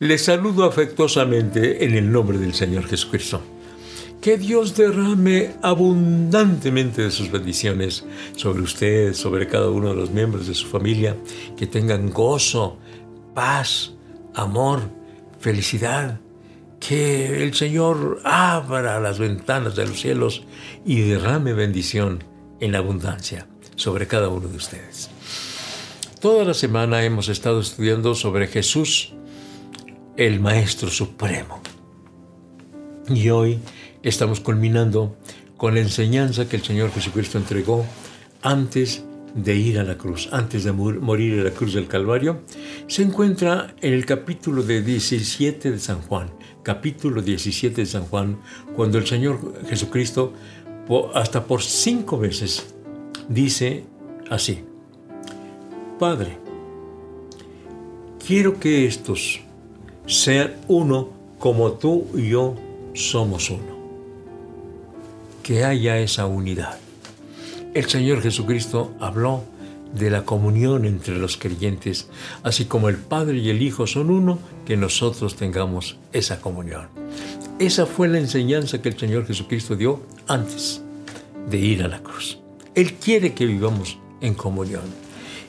Les saludo afectuosamente en el nombre del Señor Jesucristo. Que Dios derrame abundantemente de sus bendiciones sobre usted, sobre cada uno de los miembros de su familia, que tengan gozo, paz, amor, felicidad. Que el Señor abra las ventanas de los cielos y derrame bendición en abundancia sobre cada uno de ustedes. Toda la semana hemos estado estudiando sobre Jesús, el Maestro Supremo. Y hoy estamos culminando con la enseñanza que el Señor Jesucristo entregó antes de ir a la cruz, antes de morir en la cruz del Calvario, se encuentra en el capítulo de 17 de San Juan, capítulo 17 de San Juan, cuando el Señor Jesucristo hasta por cinco veces dice así, Padre, quiero que estos sean uno como tú y yo somos uno. Que haya esa unidad. El Señor Jesucristo habló de la comunión entre los creyentes, así como el Padre y el Hijo son uno, que nosotros tengamos esa comunión. Esa fue la enseñanza que el Señor Jesucristo dio antes de ir a la cruz. Él quiere que vivamos en comunión.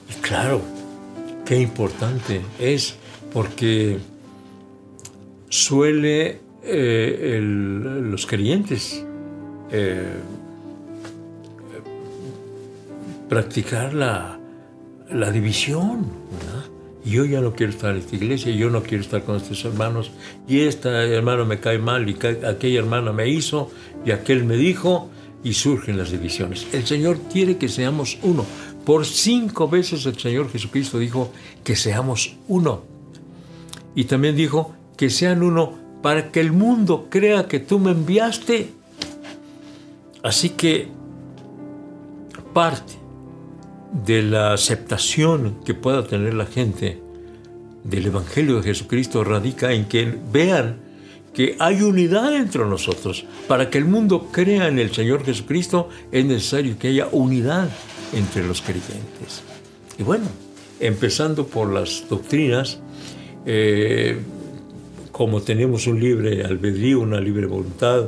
Y claro, qué importante es porque suele eh, los creyentes eh, practicar la, la división. Yo ya no quiero estar en esta iglesia, yo no quiero estar con estos hermanos, y este hermano me cae mal, y aquella hermana me hizo, y aquel me dijo, y surgen las divisiones. El Señor quiere que seamos uno. Por cinco veces el Señor Jesucristo dijo que seamos uno. Y también dijo que sean uno para que el mundo crea que tú me enviaste. Así que parte de la aceptación que pueda tener la gente del Evangelio de Jesucristo radica en que vean que hay unidad entre nosotros. Para que el mundo crea en el Señor Jesucristo es necesario que haya unidad entre los creyentes. Y bueno, empezando por las doctrinas, eh, como tenemos un libre albedrío, una libre voluntad,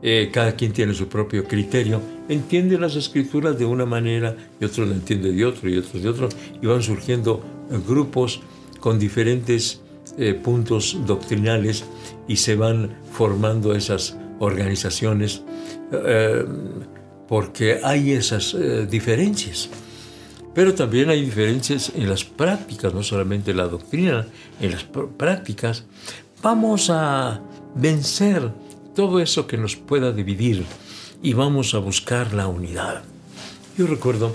eh, cada quien tiene su propio criterio, entiende las escrituras de una manera y otro lo entiende de otro y otro de otro, y van surgiendo grupos con diferentes eh, puntos doctrinales y se van formando esas organizaciones eh, porque hay esas eh, diferencias. Pero también hay diferencias en las prácticas, no solamente en la doctrina, en las prácticas. Vamos a vencer todo eso que nos pueda dividir y vamos a buscar la unidad. Yo recuerdo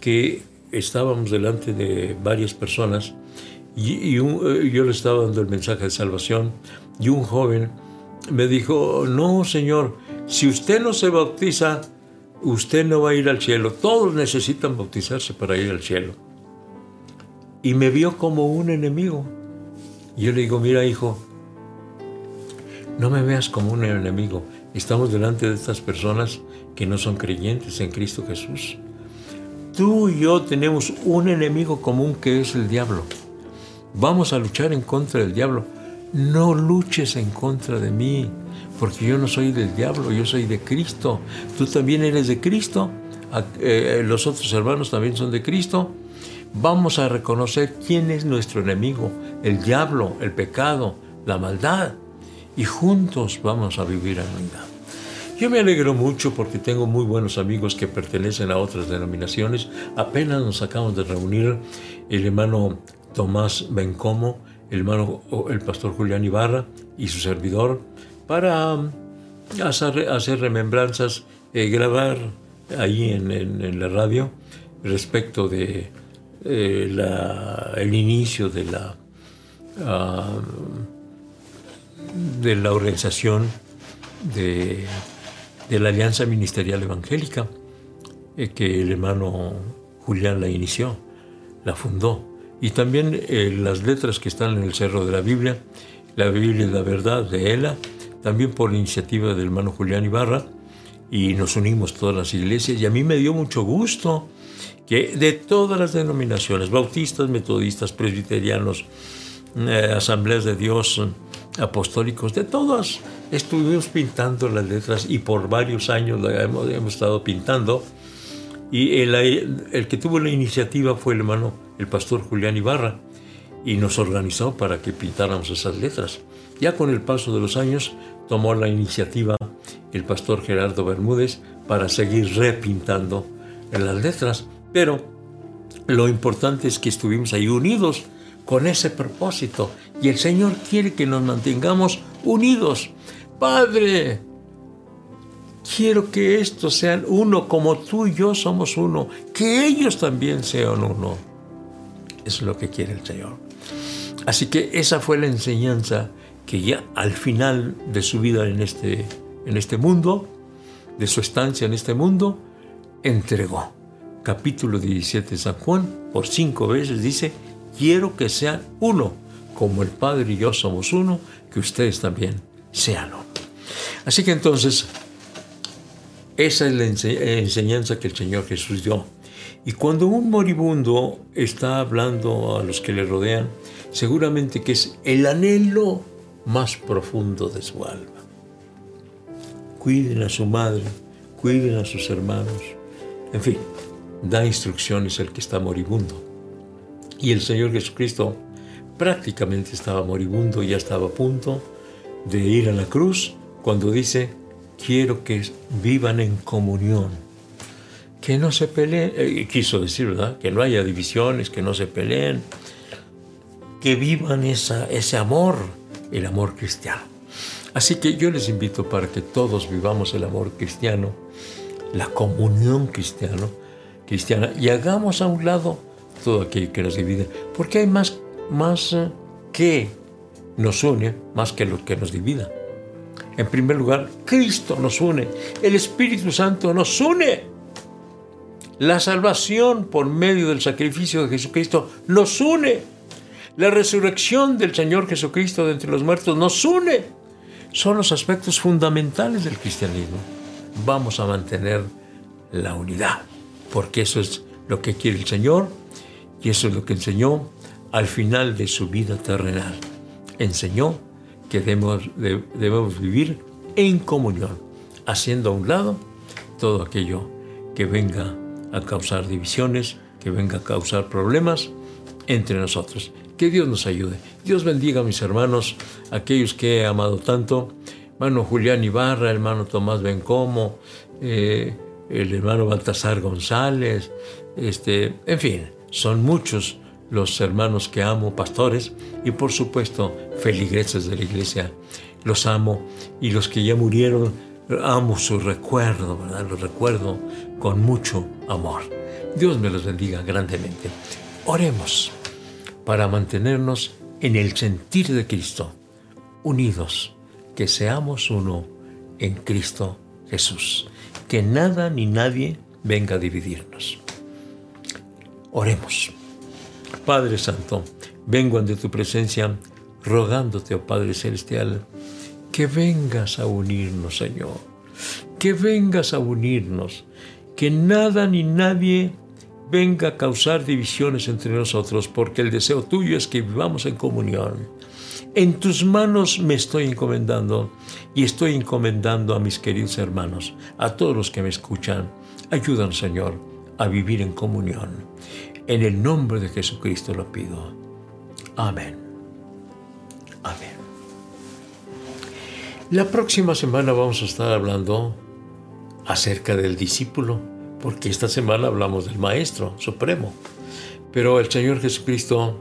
que estábamos delante de varias personas y, eh, yo le estaba dando el mensaje de salvación y un joven me dijo, no, Señor, si usted no se bautiza, usted no va a ir al cielo. Todos necesitan bautizarse para ir al cielo. Y me vio como un enemigo. Yo le digo, mira, hijo, no me veas como un enemigo. Estamos delante de estas personas que no son creyentes en Cristo Jesús. Tú y yo tenemos un enemigo común que es el diablo. Vamos a luchar en contra del diablo. No luches en contra de mí, porque yo no soy del diablo, yo soy de Cristo. Tú también eres de Cristo. Eh, los otros hermanos también son de Cristo. Vamos a reconocer quién es nuestro enemigo, el diablo, el pecado, la maldad. Y juntos vamos a vivir en unidad. Yo me alegro mucho porque tengo muy buenos amigos que pertenecen a otras denominaciones. Apenas nos acabamos de reunir el hermano Tomás Bencomo, el hermano, el pastor Julián Ibarra y su servidor, para um, hacer, remembranzas, eh, grabar ahí en, la radio respecto de eh, el inicio de la, um, de la organización de, la Alianza Ministerial Evangélica, eh, que el hermano Julián la inició, la fundó. Y también eh, las letras que están en el Cerro de la Biblia, la Biblia de la Verdad de Ela, también por iniciativa del hermano Julián Ibarra, y nos unimos todas las iglesias, y a mí me dio mucho gusto que de todas las denominaciones, bautistas, metodistas, presbiterianos, eh, asambleas de Dios apostólicos, de todas. Estuvimos pintando las letras y por varios años hemos, hemos estado pintando. Y el, el, que tuvo la iniciativa fue el hermano, el pastor Julián Ibarra, y nos organizó para que pintáramos esas letras. Ya con el paso de los años tomó la iniciativa el pastor Gerardo Bermúdez para seguir repintando las letras, pero lo importante es que estuvimos ahí unidos con ese propósito y el Señor quiere que nos mantengamos unidos. Padre, quiero que estos sean uno como tú y yo somos uno, que ellos también sean uno. Eso es lo que quiere el Señor. Así que esa fue la enseñanza que ya al final de su vida en este, en este mundo, de su estancia en este mundo, entregó. Capítulo 17 de San Juan, por cinco veces dice, quiero que sean uno, como el Padre y yo somos uno, que ustedes también sean uno. Así que entonces, esa es la enseñanza que el Señor Jesús dio. Y cuando un moribundo está hablando a los que le rodean, seguramente que es el anhelo más profundo de su alma. Cuiden a su madre, cuiden a sus hermanos. En fin, da instrucciones el que está moribundo. Y el Señor Jesucristo prácticamente estaba moribundo, ya estaba a punto de ir a la cruz cuando dice, quiero que vivan en comunión, que no se peleen, eh, quiso decir, ¿verdad? Que no haya divisiones, que no se peleen, que vivan esa, ese amor, el amor cristiano. Así que yo les invito para que todos vivamos el amor cristiano, la comunión cristiano, cristiana y hagamos a un lado todo aquello que nos divide, porque hay más, más eh, que nos une, más que lo que nos divida. En primer lugar, Cristo nos une, el Espíritu Santo nos une. La salvación por medio del sacrificio de Jesucristo nos une. La resurrección del Señor Jesucristo de entre los muertos nos une. Son los aspectos fundamentales del cristianismo. Vamos a mantener la unidad, porque eso es lo que quiere el Señor y eso es lo que enseñó al final de su vida terrenal. Enseñó que debemos, debemos vivir en comunión, haciendo a un lado todo aquello que venga a causar divisiones, que venga a causar problemas entre nosotros. Que Dios nos ayude. Dios bendiga a mis hermanos, aquellos que he amado tanto. Hermano Julián Ibarra, hermano Tomás Bencomo, eh, el hermano Baltasar González, este, en fin, son muchos los hermanos que amo, pastores, y por supuesto, feligreses de la iglesia. Los amo y los que ya murieron, amo su recuerdo, ¿verdad? Los recuerdo con mucho amor. Dios me los bendiga grandemente. Oremos para mantenernos en el sentir de Cristo, unidos, que seamos uno en Cristo Jesús, que nada ni nadie venga a dividirnos. Oremos. Padre Santo, vengo ante tu presencia rogándote, oh Padre Celestial, que vengas a unirnos, Señor, que vengas a unirnos, que nada ni nadie venga a causar divisiones entre nosotros, porque el deseo tuyo es que vivamos en comunión. En tus manos me estoy encomendando y estoy encomendando a mis queridos hermanos, a todos los que me escuchan. Ayúdanos, Señor, a vivir en comunión. En el nombre de Jesucristo lo pido. Amén. Amén. La próxima semana vamos a estar hablando acerca del discípulo porque esta semana hablamos del Maestro Supremo. Pero el Señor Jesucristo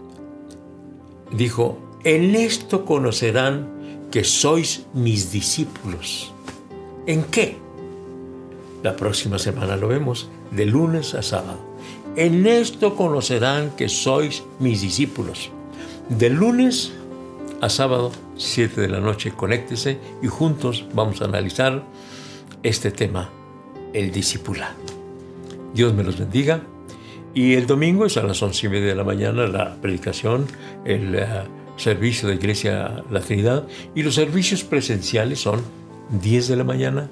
dijo, en esto conocerán que sois mis discípulos. ¿En qué? La próxima semana lo vemos, de lunes a sábado. En esto conocerán que sois mis discípulos. De lunes a sábado, 7 de la noche, conéctese y juntos vamos a analizar este tema, el discipulado. Dios me los bendiga. Y el domingo es a las once y media de la mañana la predicación, el eh, servicio de Iglesia La Trinidad. Y los servicios presenciales son 10 de la mañana,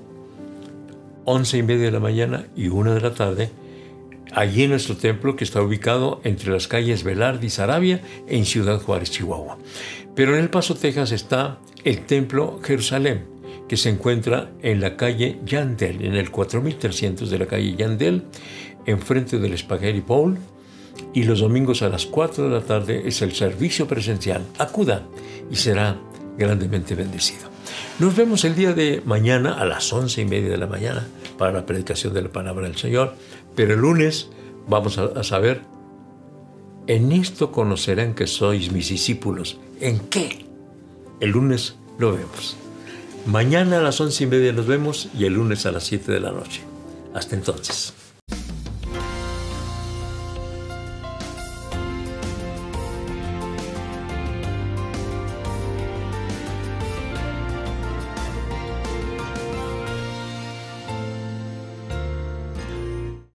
once y media de la mañana y una de la tarde allí en nuestro templo que está ubicado entre las calles Velarde y Sarabia en Ciudad Juárez, Chihuahua. Pero en El Paso, Texas está el templo Jerusalén, que se encuentra en la calle Yandel, en el 4300 de la calle Yandel, enfrente del Spaghetti Bowl. Y los domingos a las 4 de la tarde es el servicio presencial. Acuda y será grandemente bendecido. Nos vemos el día de mañana a las once y media de la mañana para la predicación de la palabra del Señor. Pero el lunes vamos a, saber, en esto conocerán que sois mis discípulos. ¿En qué? El lunes lo vemos. Mañana a las once y media nos vemos y el lunes a las siete de la noche. Hasta entonces.